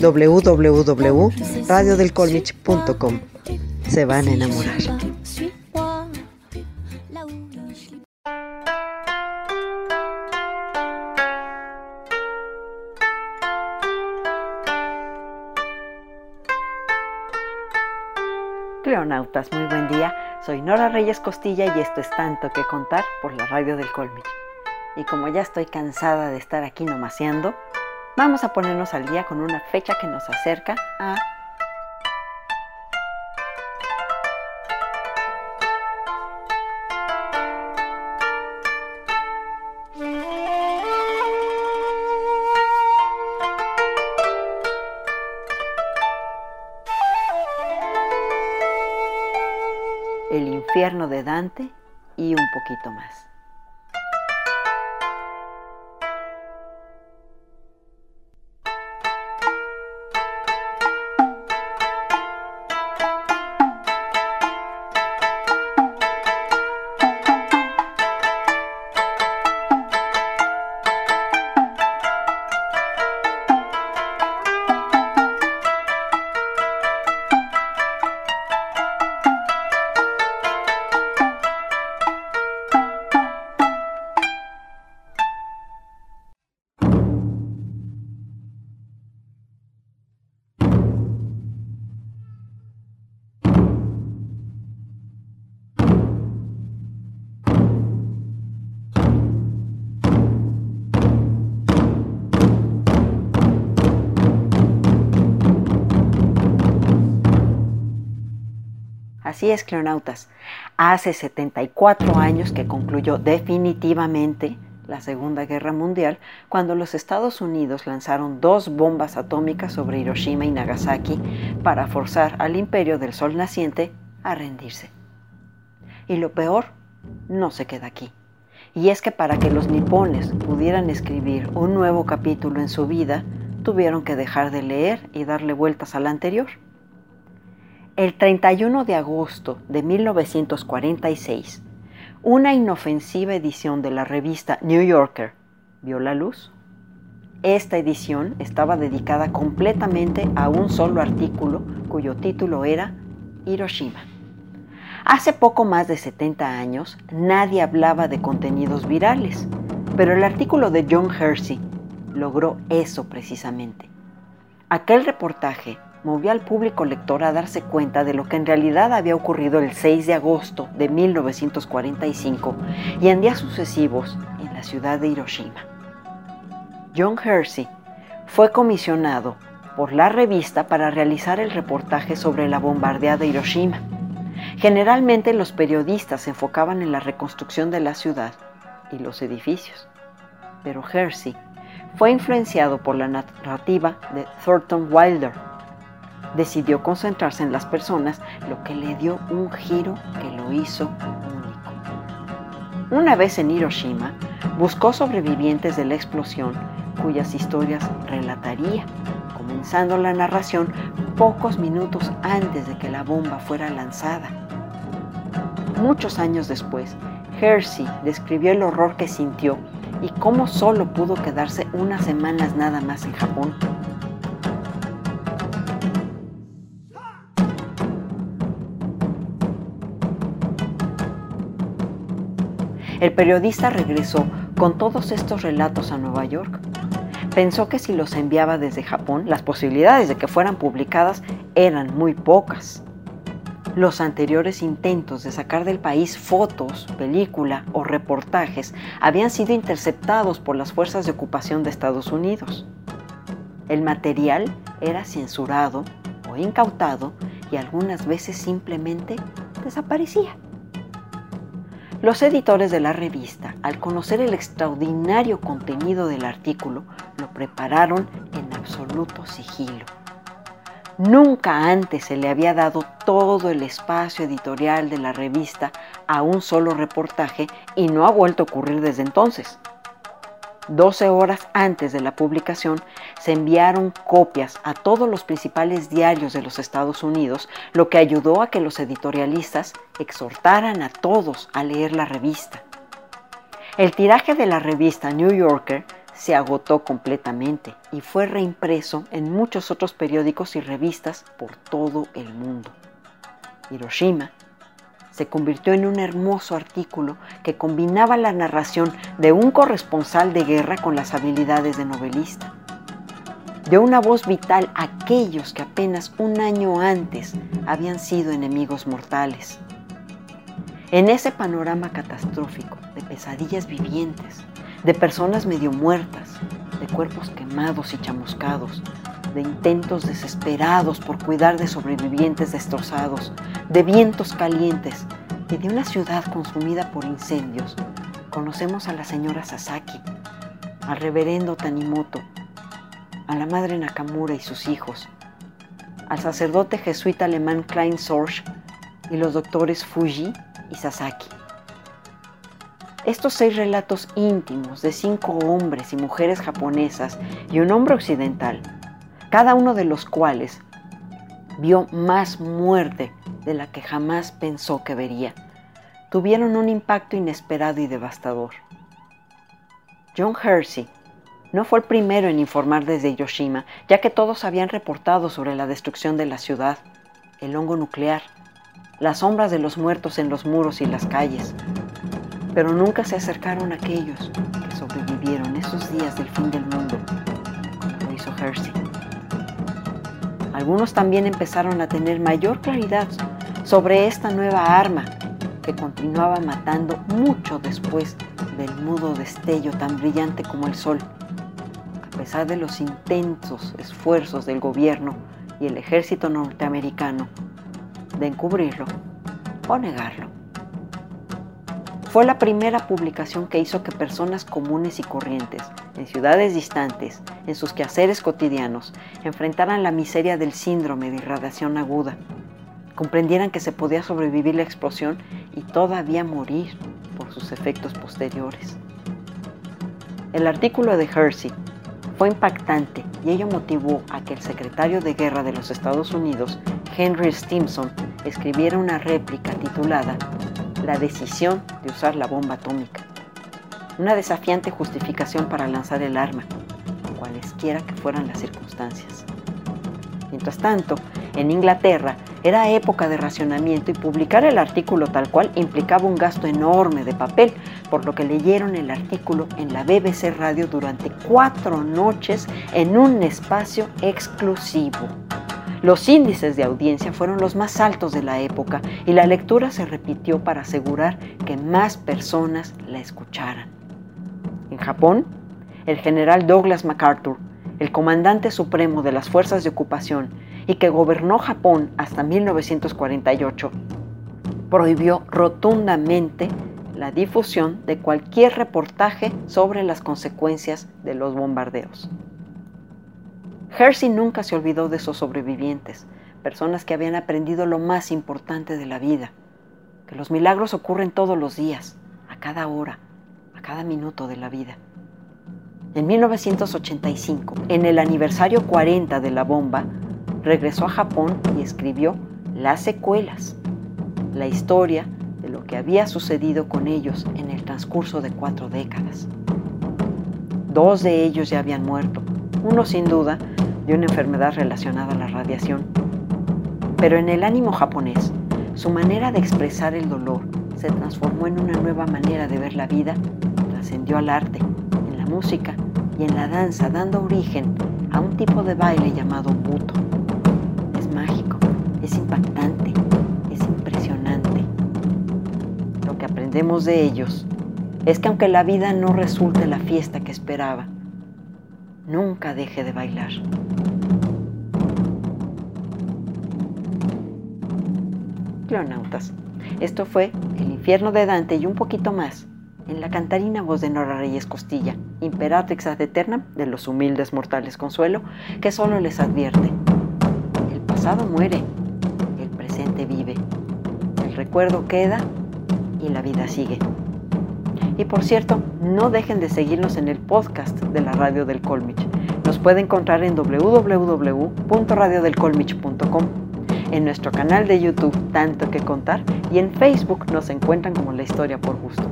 www.radiodelcolmich.com. Se van a enamorar. Cleonautas, muy buen día. Soy Nora Reyes Costilla y esto es tanto que contar por la radio del Colmich. Y como ya estoy cansada de estar aquí nomaseando, vamos a ponernos al día con una fecha que nos acerca a El infierno de Dante y un poquito más. Así es, cleonautas. Hace 74 años que concluyó definitivamente la Segunda Guerra Mundial cuando los Estados Unidos lanzaron dos bombas atómicas sobre Hiroshima y Nagasaki para forzar al imperio del sol naciente a rendirse. Y lo peor no se queda aquí. Y es que para que los nipones pudieran escribir un nuevo capítulo en su vida, tuvieron que dejar de leer y darle vueltas al anterior. El 31 de agosto de 1946, una inofensiva edición de la revista New Yorker vio la luz. Esta edición estaba dedicada completamente a un solo artículo cuyo título era Hiroshima. Hace poco más de 70 años nadie hablaba de contenidos virales, pero el artículo de John Hersey logró eso precisamente. Aquel reportaje movió al público lector a darse cuenta de lo que en realidad había ocurrido el 6 de agosto de 1945 y en días sucesivos en la ciudad de Hiroshima. John Hersey fue comisionado por la revista para realizar el reportaje sobre la bombardeada Hiroshima. Generalmente los periodistas se enfocaban en la reconstrucción de la ciudad y los edificios, pero Hersey fue influenciado por la narrativa de Thornton Wilder, decidió concentrarse en las personas, lo que le dio un giro que lo hizo único. Una vez en Hiroshima, buscó sobrevivientes de la explosión cuyas historias relataría, comenzando la narración pocos minutos antes de que la bomba fuera lanzada. Muchos años después, Hersey describió el horror que sintió y cómo solo pudo quedarse unas semanas nada más en Japón El periodista regresó con todos estos relatos a Nueva York. Pensó que si los enviaba desde Japón, las posibilidades de que fueran publicadas eran muy pocas. Los anteriores intentos de sacar del país fotos, película o reportajes habían sido interceptados por las fuerzas de ocupación de Estados Unidos. El material era censurado o incautado y algunas veces simplemente desaparecía. Los editores de la revista, al conocer el extraordinario contenido del artículo, lo prepararon en absoluto sigilo. Nunca antes se le había dado todo el espacio editorial de la revista a un solo reportaje y no ha vuelto a ocurrir desde entonces. 12 horas antes de la publicación, se enviaron copias a todos los principales diarios de los Estados Unidos, lo que ayudó a que los editorialistas exhortaran a todos a leer la revista. El tiraje de la revista New Yorker se agotó completamente y fue reimpreso en muchos otros periódicos y revistas por todo el mundo. Hiroshima se convirtió en un hermoso artículo que combinaba la narración de un corresponsal de guerra con las habilidades de novelista. Dio una voz vital a aquellos que apenas un año antes habían sido enemigos mortales. En ese panorama catastrófico de pesadillas vivientes, de personas medio muertas, de cuerpos quemados y chamuscados, de intentos desesperados por cuidar de sobrevivientes destrozados, de vientos calientes y de una ciudad consumida por incendios, conocemos a la señora Sasaki, al reverendo Tanimoto, a la madre Nakamura y sus hijos, al sacerdote jesuita alemán Klein Sorge y los doctores Fuji y Sasaki. Estos seis relatos íntimos de cinco hombres y mujeres japonesas y un hombre occidental cada uno de los cuales vio más muerte de la que jamás pensó que vería, tuvieron un impacto inesperado y devastador. John Hersey no fue el primero en informar desde Hiroshima, ya que todos habían reportado sobre la destrucción de la ciudad, el hongo nuclear, las sombras de los muertos en los muros y las calles. Pero nunca se acercaron aquellos que sobrevivieron esos días del fin del mundo, como hizo Hersey. Algunos también empezaron a tener mayor claridad sobre esta nueva arma que continuaba matando mucho después del mudo destello tan brillante como el sol, a pesar de los intensos esfuerzos del gobierno y el ejército norteamericano de encubrirlo o negarlo. Fue la primera publicación que hizo que personas comunes y corrientes, en ciudades distantes, en sus quehaceres cotidianos, enfrentaran la miseria del síndrome de irradiación aguda, comprendieran que se podía sobrevivir la explosión y todavía morir por sus efectos posteriores. El artículo de Hersey fue impactante y ello motivó a que el secretario de guerra de los Estados Unidos, Henry Stimson, escribiera una réplica titulada la decisión de usar la bomba atómica. Una desafiante justificación para lanzar el arma, cualesquiera que fueran las circunstancias. Mientras tanto, en Inglaterra era época de racionamiento y publicar el artículo tal cual implicaba un gasto enorme de papel, por lo que leyeron el artículo en la BBC Radio durante cuatro noches en un espacio exclusivo. Los índices de audiencia fueron los más altos de la época y la lectura se repitió para asegurar que más personas la escucharan. En Japón, el general Douglas MacArthur, el comandante supremo de las fuerzas de ocupación y que gobernó Japón hasta 1948, prohibió rotundamente la difusión de cualquier reportaje sobre las consecuencias de los bombardeos. Hersey nunca se olvidó de esos sobrevivientes, personas que habían aprendido lo más importante de la vida, que los milagros ocurren todos los días, a cada hora, a cada minuto de la vida. En 1985, en el aniversario 40 de la bomba, regresó a Japón y escribió Las secuelas, la historia de lo que había sucedido con ellos en el transcurso de cuatro décadas. Dos de ellos ya habían muerto, uno sin duda de una enfermedad relacionada a la radiación. Pero en el ánimo japonés, su manera de expresar el dolor se transformó en una nueva manera de ver la vida, trascendió al arte, en la música y en la danza, dando origen a un tipo de baile llamado buto. Es mágico, es impactante, es impresionante. Lo que aprendemos de ellos es que aunque la vida no resulte la fiesta que esperaba, nunca deje de bailar. Cleonautas. Esto fue El infierno de Dante y un poquito más, en la cantarina voz de Nora Reyes Costilla, imperatrix ad eternam de los humildes mortales consuelo, que solo les advierte, el pasado muere, el presente vive, el recuerdo queda y la vida sigue. Y por cierto, no dejen de seguirnos en el podcast de la Radio del Colmich. Nos puede encontrar en www.radiodelcolmich.com, en nuestro canal de YouTube Tanto que Contar y en Facebook nos encuentran como La Historia por Gusto.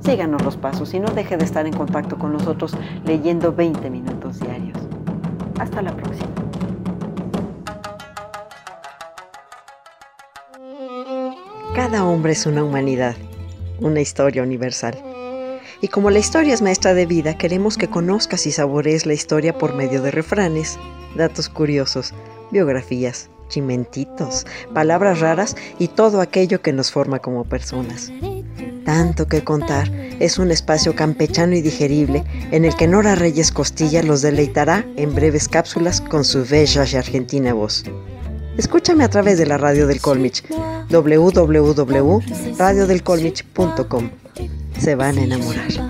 Síganos los pasos y no deje de estar en contacto con nosotros leyendo 20 minutos diarios. Hasta la próxima. Cada hombre es una humanidad, una historia universal. Y como la historia es maestra de vida, queremos que conozcas y saborees la historia por medio de refranes, datos curiosos, biografías, chimentitos, palabras raras y todo aquello que nos forma como personas. Tanto que contar es un espacio campechano y digerible en el que Nora Reyes Costilla los deleitará en breves cápsulas con su bella y argentina voz. Escúchame a través de la radio del Colmich, www.radiodelcolmich.com. Se van a enamorar.